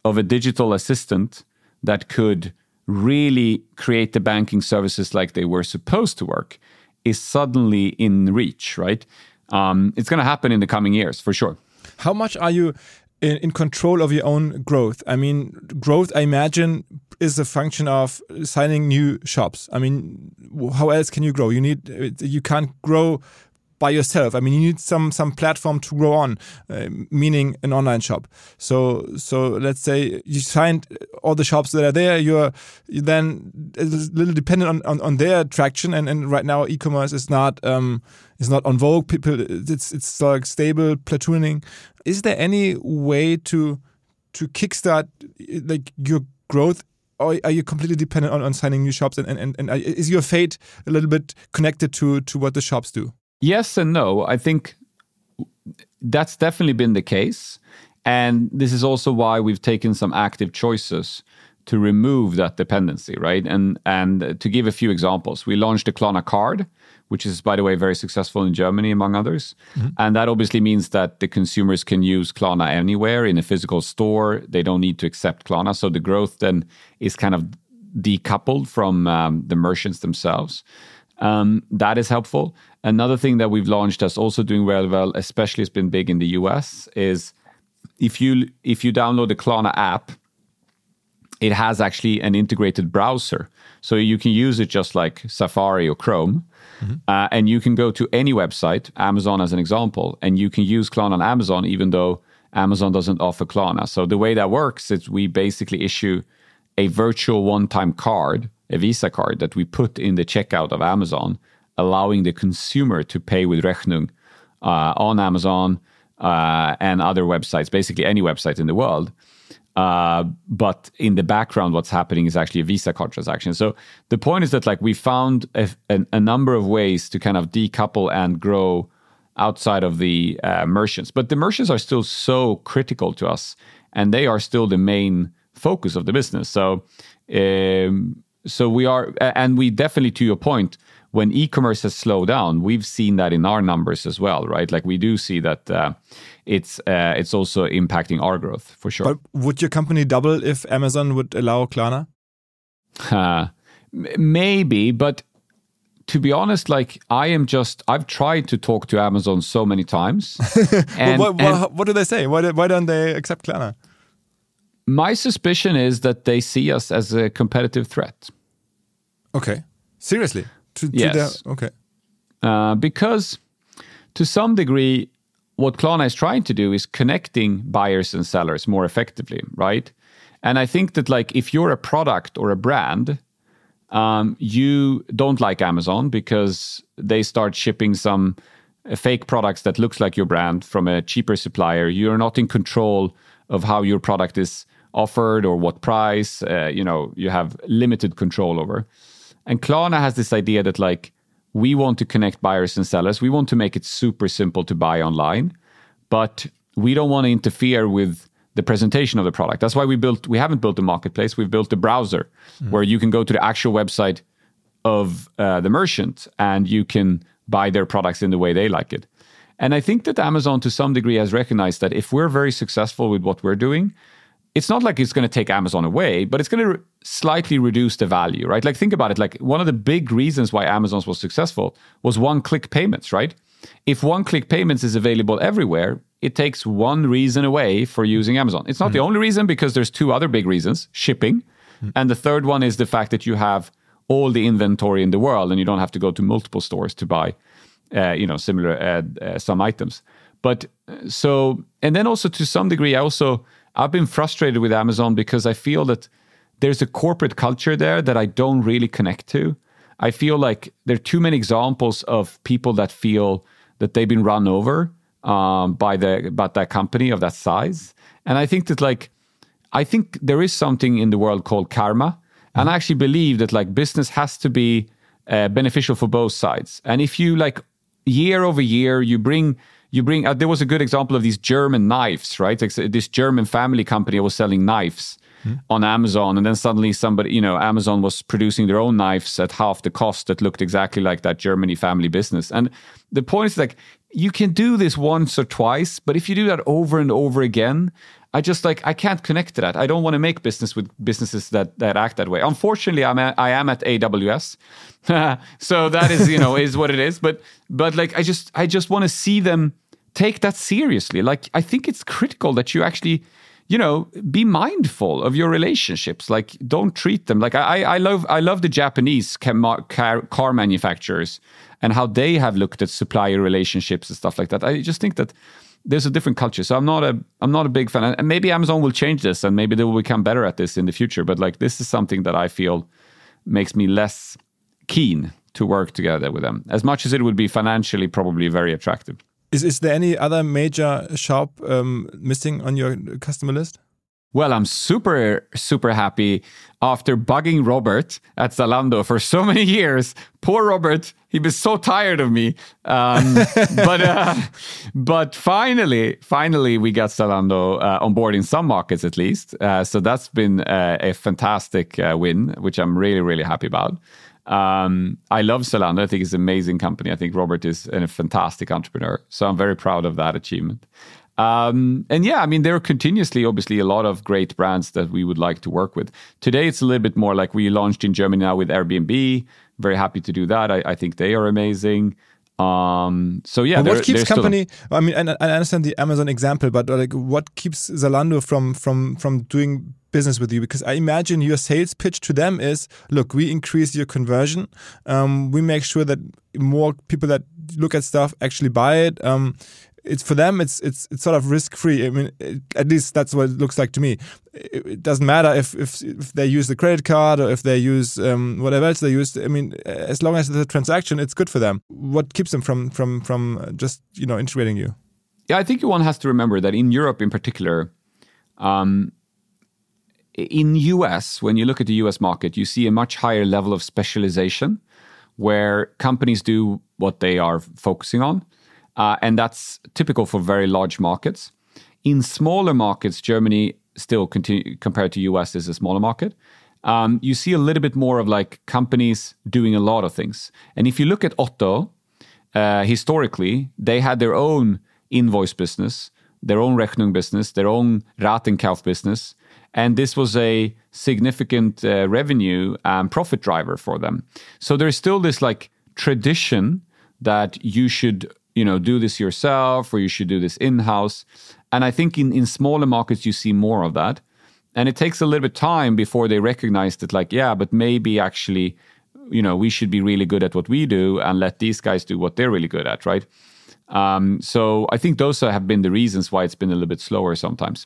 of a digital assistant that could really create the banking services like they were supposed to work is suddenly in reach, right? Um, it's going to happen in the coming years for sure. How much are you in, in, control of your own growth? I mean, growth, I imagine, is a function of signing new shops. I mean, how else can you grow? You need, you can't grow by yourself. I mean, you need some some platform to grow on, uh, meaning an online shop. So so let's say you find all the shops that are there. You're then a little dependent on, on, on their traction. And, and right now, e-commerce is not um, is not on vogue. People, it's it's like stable platooning. Is there any way to to kickstart like your growth or are you completely dependent on, on signing new shops and, and, and is your fate a little bit connected to to what the shops do Yes and no. I think that's definitely been the case. And this is also why we've taken some active choices to remove that dependency, right? And and to give a few examples, we launched the Klarna card, which is by the way very successful in Germany among others. Mm-hmm. And that obviously means that the consumers can use Klarna anywhere in a physical store. They don't need to accept Klarna, so the growth then is kind of decoupled from um, the merchants themselves. Um, that is helpful. Another thing that we've launched that's also doing very well, especially it's been big in the US, is if you if you download the Klarna app, it has actually an integrated browser, so you can use it just like Safari or Chrome, mm-hmm. uh, and you can go to any website, Amazon as an example, and you can use Klarna on Amazon, even though Amazon doesn't offer Klarna. So the way that works is we basically issue a virtual one-time card, a Visa card that we put in the checkout of Amazon, allowing the consumer to pay with Rechnung uh, on Amazon uh, and other websites, basically any website in the world. Uh, but in the background, what's happening is actually a Visa card transaction. So the point is that like we found a, a, a number of ways to kind of decouple and grow outside of the uh, merchants, but the merchants are still so critical to us, and they are still the main focus of the business. So, um, so we are, and we definitely, to your point, when e-commerce has slowed down, we've seen that in our numbers as well, right? Like we do see that uh, it's uh, it's also impacting our growth for sure. But would your company double if Amazon would allow Klarna? Uh, maybe, but to be honest, like I am just I've tried to talk to Amazon so many times. and, what, what, and what, do they say? Why, why don't they accept Klarna? My suspicion is that they see us as a competitive threat. Okay, seriously. To, to yes. okay. Uh, because to some degree, what Klarna is trying to do is connecting buyers and sellers more effectively, right? And I think that like if you're a product or a brand, um, you don't like Amazon because they start shipping some uh, fake products that looks like your brand from a cheaper supplier. You're not in control of how your product is offered or what price. Uh, you know, you have limited control over. And Klarna has this idea that like we want to connect buyers and sellers. We want to make it super simple to buy online, but we don't want to interfere with the presentation of the product. That's why we built we haven't built a marketplace. We've built a browser mm. where you can go to the actual website of uh, the merchant and you can buy their products in the way they like it. And I think that Amazon to some degree has recognized that if we're very successful with what we're doing, it's not like it's going to take Amazon away, but it's going to re- slightly reduce the value, right? Like think about it. Like one of the big reasons why Amazon was successful was one-click payments, right? If one-click payments is available everywhere, it takes one reason away for using Amazon. It's not mm-hmm. the only reason because there's two other big reasons: shipping, mm-hmm. and the third one is the fact that you have all the inventory in the world and you don't have to go to multiple stores to buy, uh, you know, similar uh, uh, some items. But uh, so, and then also to some degree, I also I've been frustrated with Amazon because I feel that there's a corporate culture there that I don't really connect to. I feel like there are too many examples of people that feel that they've been run over um, by the by that company of that size, and I think that like I think there is something in the world called karma, and I actually believe that like business has to be uh, beneficial for both sides, and if you like year over year you bring you bring uh, there was a good example of these german knives right like this german family company was selling knives mm. on amazon and then suddenly somebody you know amazon was producing their own knives at half the cost that looked exactly like that germany family business and the point is like you can do this once or twice but if you do that over and over again I just like I can't connect to that. I don't want to make business with businesses that that act that way. Unfortunately, I'm I am at AWS, so that is you know is what it is. But but like I just I just want to see them take that seriously. Like, I think it's critical that you actually, you know, be mindful of your relationships. Like, don't treat them like I, I love. I love the Japanese car, car manufacturers and how they have looked at supplier relationships and stuff like that. I just think that there's a different culture. So I'm not a I'm not a big fan. And maybe Amazon will change this, and maybe they will become better at this in the future. But like, this is something that I feel makes me less keen to work together with them, as much as it would be financially probably very attractive. Is is there any other major shop um, missing on your customer list? Well, I'm super, super happy after bugging Robert at Zalando for so many years. Poor Robert, he was so tired of me. Um, but uh, but finally, finally, we got Zalando uh, on board in some markets at least. Uh, so that's been uh, a fantastic uh, win, which I'm really, really happy about. Um, I love Zalando. I think it's an amazing company. I think Robert is a fantastic entrepreneur. So I'm very proud of that achievement. Um, and yeah, I mean, there are continuously, obviously, a lot of great brands that we would like to work with. Today, it's a little bit more like we launched in Germany now with Airbnb. Very happy to do that. I, I think they are amazing. Um, so yeah, what keeps company? Still... I mean, I, I understand the Amazon example, but like, what keeps Zalando from from from doing business with you? Because I imagine your sales pitch to them is, look, we increase your conversion. Um, we make sure that more people that look at stuff actually buy it. Um, it's for them it's it's it's sort of risk free. I mean, it, at least that's what it looks like to me. It, it doesn't matter if, if if they use the credit card or if they use um, whatever else they use. I mean, as long as it's a transaction, it's good for them. What keeps them from from from just you know integrating you? Yeah, I think one has to remember that in Europe, in particular. Um, in US, when you look at the US market, you see a much higher level of specialization where companies do what they are focusing on. Uh, and that's typical for very large markets. In smaller markets, Germany still continue, compared to US is a smaller market. Um, you see a little bit more of like companies doing a lot of things. And if you look at Otto, uh, historically, they had their own invoice business, their own Rechnung business, their own Ratenkauf business, and this was a significant uh, revenue and profit driver for them. So there's still this like tradition that you should you know do this yourself or you should do this in house. And I think in in smaller markets you see more of that. And it takes a little bit time before they recognize that like yeah, but maybe actually you know we should be really good at what we do and let these guys do what they're really good at, right? Um, so I think those have been the reasons why it's been a little bit slower sometimes.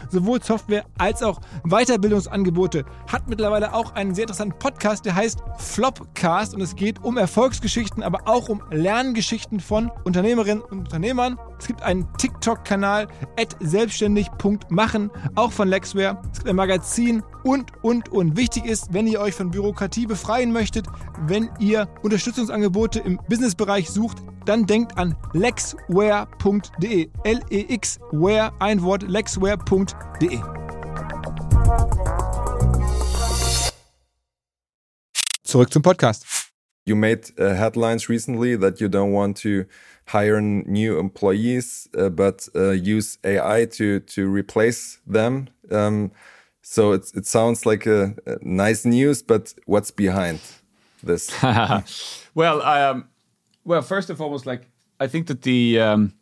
sowohl Software als auch Weiterbildungsangebote. Hat mittlerweile auch einen sehr interessanten Podcast, der heißt Flopcast und es geht um Erfolgsgeschichten, aber auch um Lerngeschichten von Unternehmerinnen und Unternehmern. Es gibt einen TikTok-Kanal selbstständig.machen, auch von Lexware. Es gibt ein Magazin und, und, und. Wichtig ist, wenn ihr euch von Bürokratie befreien möchtet, wenn ihr Unterstützungsangebote im Businessbereich sucht, dann denkt an lexware.de. L-E-X-Ware, ein Wort, lexware.de. Zurück zum Podcast. You made uh, headlines recently that you don't want to hire new employees, uh, but uh, use AI to to replace them. Um, so it it sounds like a, a, nice news, but what's behind this? well, um, well, first and foremost, like I think that the um,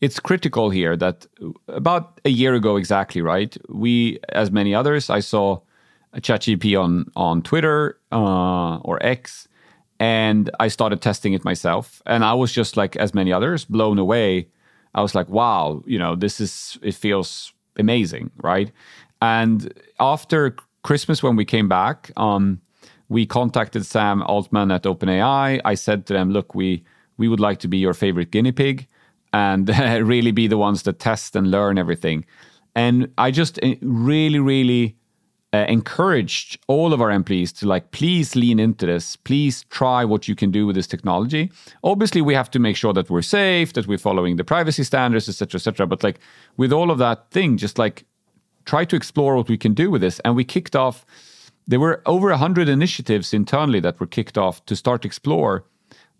it's critical here that about a year ago exactly, right? We, as many others, I saw ChatGPT on on Twitter uh, or X, and I started testing it myself, and I was just like as many others, blown away. I was like, wow, you know, this is it feels amazing, right? And after Christmas, when we came back, um, we contacted Sam Altman at OpenAI. I said to them, look, we we would like to be your favorite guinea pig and really be the ones that test and learn everything. And I just eh, really, really uh, encouraged all of our employees to like, please lean into this. Please try what you can do with this technology. Obviously, we have to make sure that we're safe, that we're following the privacy standards, etc., etc. But like with all of that thing, just like try to explore what we can do with this. And we kicked off there were over 100 initiatives internally that were kicked off to start explore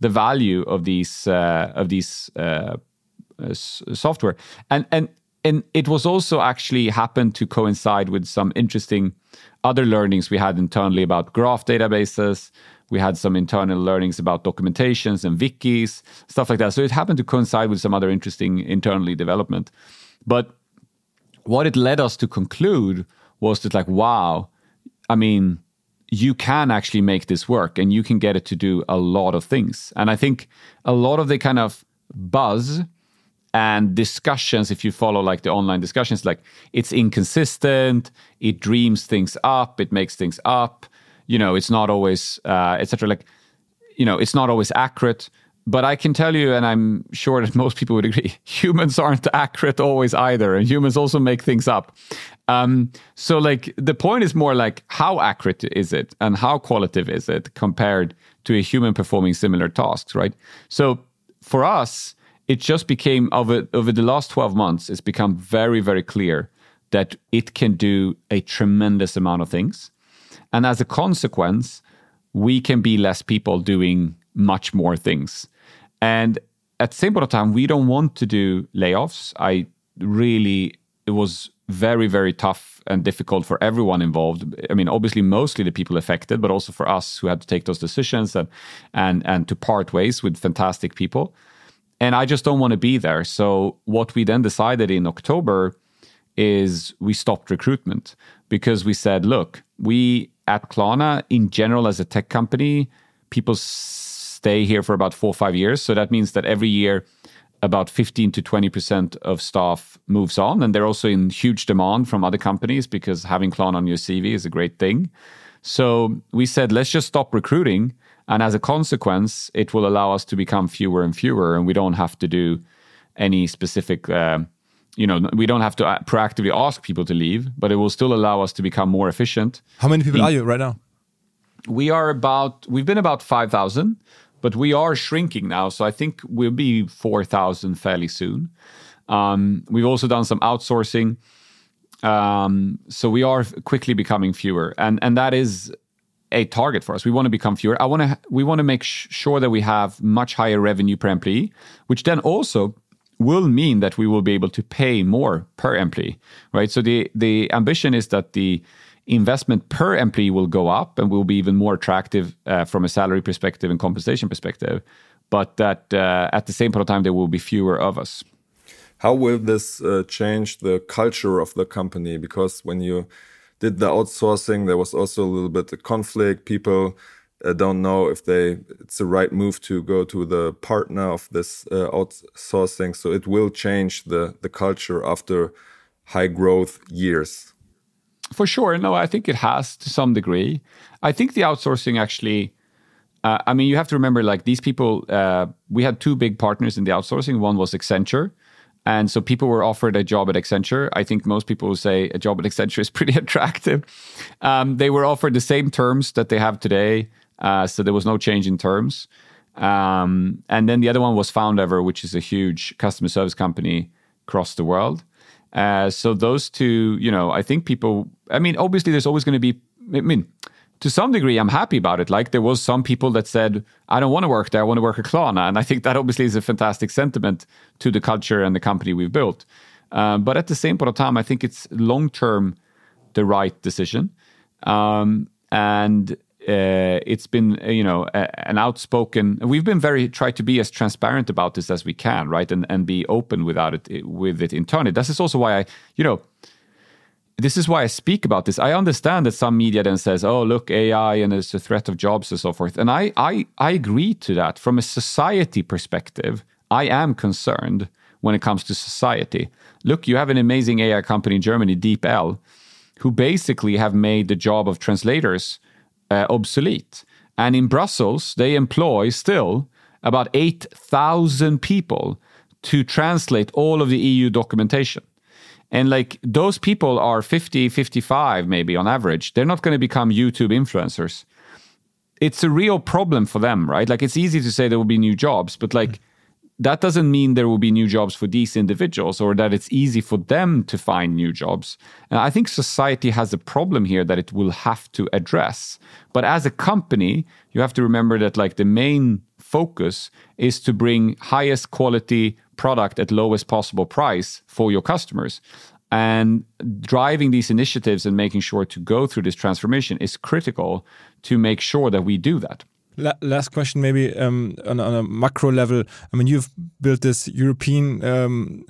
the value of these uh, of these uh, uh, software. And and and it was also actually happened to coincide with some interesting other learnings we had internally about graph databases. We had some internal learnings about documentations and wikis stuff like that. So it happened to coincide with some other interesting internally development. But what it led us to conclude was that like wow I mean, you can actually make this work and you can get it to do a lot of things. And I think a lot of the kind of buzz and discussions, if you follow like the online discussions, like it's inconsistent, it dreams things up, it makes things up, you know, it's not always, uh, etc. Like, you know, it's not always accurate. But I can tell you, and I'm sure that most people would agree, humans aren't accurate always either, and humans also make things up. Um, so, like, the point is more like how accurate is it, and how qualitative is it compared to a human performing similar tasks, right? So, for us, it just became over over the last 12 months, it's become very, very clear that it can do a tremendous amount of things, and as a consequence, we can be less people doing much more things. And at the same point of time, we don't want to do layoffs. I really, it was very, very tough and difficult for everyone involved. I mean, obviously, mostly the people affected, but also for us who had to take those decisions and and and to part ways with fantastic people. And I just don't want to be there. So what we then decided in October is we stopped recruitment because we said, look, we at Klarna in general as a tech company, people stay here for about four or five years. So that means that every year about 15 to 20% of staff moves on. And they're also in huge demand from other companies because having Klarna on your CV is a great thing. So we said, let's just stop recruiting. And as a consequence, it will allow us to become fewer and fewer. And we don't have to do any specific, uh, you know, we don't have to uh, proactively ask people to leave, but it will still allow us to become more efficient. How many people in, are you right now? We are about, we've been about 5,000 but we are shrinking now. So I think we'll be 4,000 fairly soon. Um, we've also done some outsourcing. Um, so we are quickly becoming fewer. And, and that is a target for us. We want to become fewer. I want to, we want to make sh- sure that we have much higher revenue per employee, which then also will mean that we will be able to pay more per employee, right? So the, the ambition is that the, investment per employee will go up and will be even more attractive uh, from a salary perspective and compensation perspective. But that uh, at the same point of time, there will be fewer of us. How will this uh, change the culture of the company? Because when you did the outsourcing, there was also a little bit of conflict. People uh, don't know if they it's the right move to go to the partner of this uh, outsourcing. So it will change the the culture after high growth years. For sure. No, I think it has to some degree. I think the outsourcing actually, uh, I mean, you have to remember like these people, uh, we had two big partners in the outsourcing. One was Accenture. And so people were offered a job at Accenture. I think most people would say a job at Accenture is pretty attractive. Um, they were offered the same terms that they have today. Uh, so there was no change in terms. Um, and then the other one was Foundever, which is a huge customer service company across the world. Uh, so those two, you know, I think people. I mean, obviously, there's always going to be. I mean, to some degree, I'm happy about it. Like there was some people that said, "I don't want to work there. I want to work at Klarna," and I think that obviously is a fantastic sentiment to the culture and the company we've built. Um, but at the same point of time, I think it's long term the right decision. Um, and uh, it's been uh, you know an outspoken we've been very tried to be as transparent about this as we can right and and be open without it with it internally this is also why i you know this is why I speak about this. I understand that some media then says, "Oh, look, AI and it's a threat of jobs and so forth," and I, I, I agree to that. From a society perspective, I am concerned when it comes to society. Look, you have an amazing AI company in Germany, DeepL, who basically have made the job of translators uh, obsolete. And in Brussels, they employ still about 8,000 people to translate all of the EU documentation. And like those people are 50, 55 maybe on average. They're not going to become YouTube influencers. It's a real problem for them, right? Like it's easy to say there will be new jobs, but like that doesn't mean there will be new jobs for these individuals or that it's easy for them to find new jobs. And I think society has a problem here that it will have to address. But as a company, you have to remember that like the main focus is to bring highest quality product at lowest possible price for your customers. And driving these initiatives and making sure to go through this transformation is critical to make sure that we do that last question, maybe um, on, on, a macro level. I mean, you've built this European um,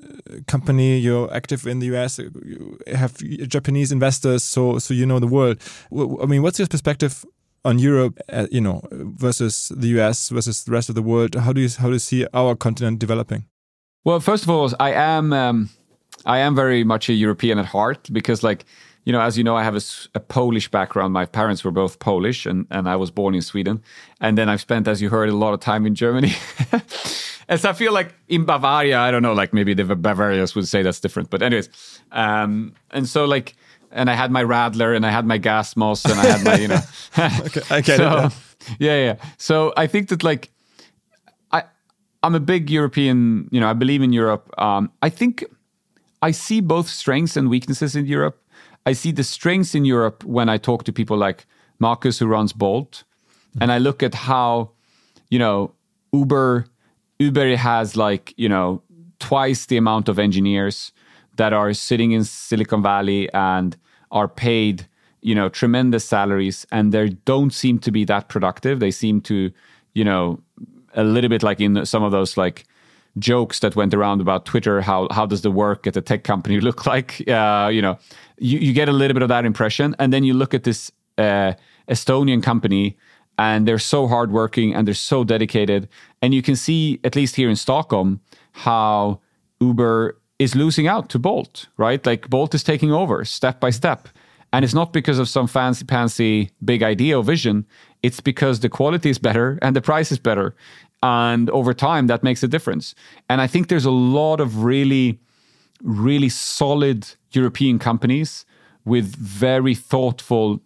company. You're active in the US. You have Japanese investors, so so you know the world. I mean, what's your perspective on Europe? Uh, you know, versus the US versus the rest of the world. How do you how do you see our continent developing? Well, first of all, I am um, I am very much a European at heart because like you know, as you know, I have a, a, Polish background. My parents were both Polish, and, and I was born in Sweden. And then I've spent, as you heard, a lot of time in Germany. and so I feel like in Bavaria, I don't know, like maybe the Bavarians would say that's different. But, anyways, um, and so like, and I had my Radler and I had my Gasmos and I had my, you know. okay, I get so, it. Yeah. yeah, yeah. So I think that like, I, I'm a big European, you know, I believe in Europe. Um, I think I see both strengths and weaknesses in Europe. I see the strengths in Europe when I talk to people like Markus, who runs Bolt, and I look at how you know, Uber, Uber has like, you know, twice the amount of engineers that are sitting in Silicon Valley and are paid, you know, tremendous salaries and they don't seem to be that productive. They seem to, you know, a little bit like in some of those like jokes that went around about Twitter. How how does the work at a tech company look like? Uh, you know, you, you get a little bit of that impression, and then you look at this uh, Estonian company, and they're so hardworking and they're so dedicated, and you can see at least here in Stockholm how Uber is losing out to Bolt, right? Like Bolt is taking over step by step. And it's not because of some fancy pantsy big idea or vision. It's because the quality is better and the price is better. And over time, that makes a difference. And I think there's a lot of really, really solid European companies with very thoughtful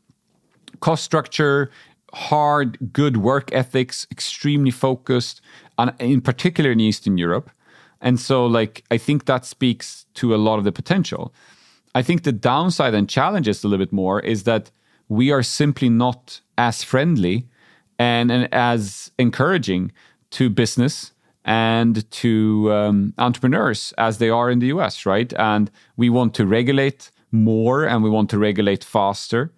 cost structure, hard, good work ethics, extremely focused, and in particular in Eastern Europe. And so, like, I think that speaks to a lot of the potential. I think the downside and challenges a little bit more is that we are simply not as friendly and, and as encouraging to business and to um, entrepreneurs as they are in the US, right? And we want to regulate more and we want to regulate faster.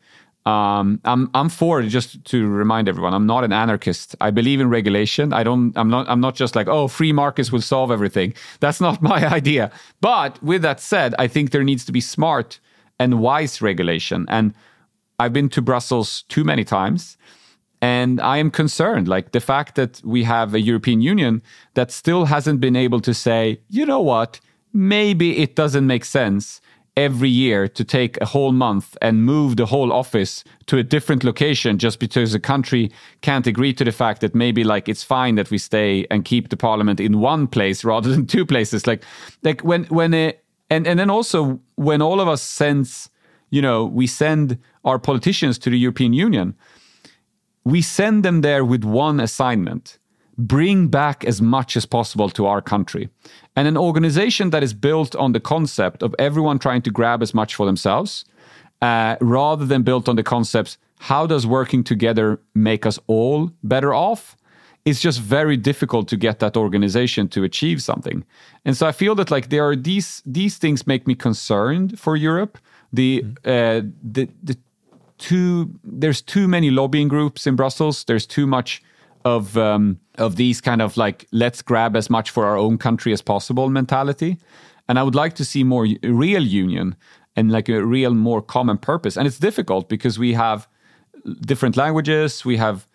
Um, I'm I'm for just to remind everyone. I'm not an anarchist. I believe in regulation. I don't. I'm not. I'm not just like oh, free markets will solve everything. That's not my idea. But with that said, I think there needs to be smart and wise regulation. And I've been to Brussels too many times, and I am concerned. Like the fact that we have a European Union that still hasn't been able to say, you know what, maybe it doesn't make sense every year to take a whole month and move the whole office to a different location just because the country can't agree to the fact that maybe like it's fine that we stay and keep the parliament in one place rather than two places like like when when it and and then also when all of us sends you know we send our politicians to the European Union we send them there with one assignment bring back as much as possible to our country. And an organization that is built on the concept of everyone trying to grab as much for themselves, uh, rather than built on the concepts, how does working together make us all better off? It's just very difficult to get that organization to achieve something. And so I feel that like there are these these things make me concerned for Europe. The mm. uh, the the too there's too many lobbying groups in Brussels. There's too much of um, of these kind of like let's grab as much for our own country as possible mentality. And I would like to see more real union and like a real more common purpose. And it's difficult because we have different languages, we have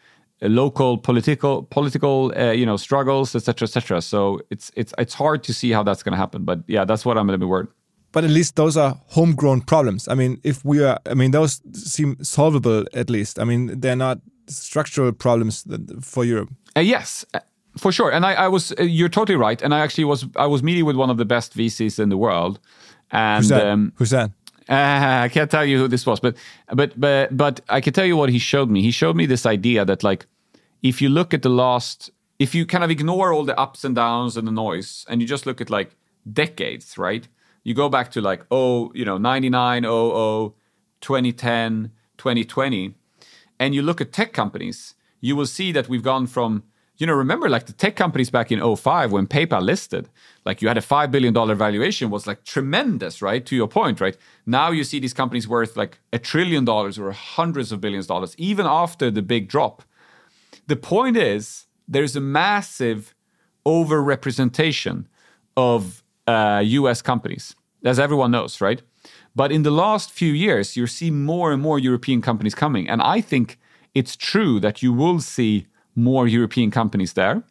local political political uh, you know struggles, etc., etc. So it's it's it's hard to see how that's going to happen. But yeah, that's what I'm going to be worried but at least those are homegrown problems. I mean, if we are, I mean, those seem solvable at least. I mean, they're not structural problems for Europe. Uh, yes, uh, for sure. And I, I was, uh, you're totally right. And I actually was, I was meeting with one of the best VCs in the world. And who's that? Um, who's that? Uh, I can't tell you who this was, but but but but I can tell you what he showed me. He showed me this idea that like if you look at the last, if you kind of ignore all the ups and downs and the noise, and you just look at like decades, right? You go back to like oh, you know, 99, 00, 2010, 2020, and you look at tech companies, you will see that we've gone from you know remember like the tech companies back in 05 when paypal listed like you had a $5 billion valuation was like tremendous right? To your point right? Now you see these companies worth like a trillion dollars or hundreds of billions of dollars even after the big drop. The point is there's a massive overrepresentation of uh, us companies as everyone knows right but in the last few years, you see more and more European companies coming. And I think it's true that you will see more European companies there.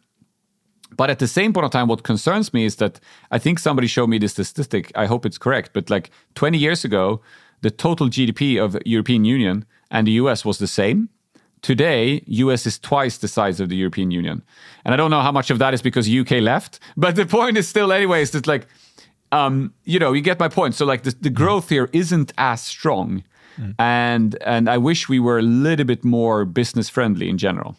But at the same point of time, what concerns me is that I think somebody showed me this statistic. I hope it's correct. But like 20 years ago, the total GDP of European Union and the US was the same. Today, US is twice the size of the European Union. And I don't know how much of that is because UK left. But the point is still, anyways, that like um, you know, you get my point. So like the, the growth here isn't as strong, mm. and and I wish we were a little bit more business friendly in general.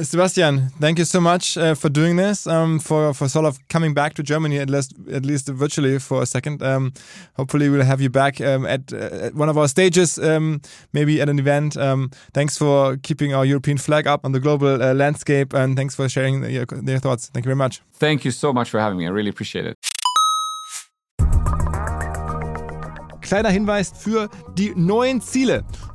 Sebastian, thank you so much uh, for doing this, um, for for sort of coming back to Germany at least at least virtually for a second. Um, hopefully, we'll have you back um, at, uh, at, one of our stages, um, maybe at an event. Um, thanks for keeping our European flag up on the global uh, landscape, and thanks for sharing your, your thoughts. Thank you very much. Thank you so much for having me. I really appreciate it. Kleiner Hinweis für die neuen Ziele.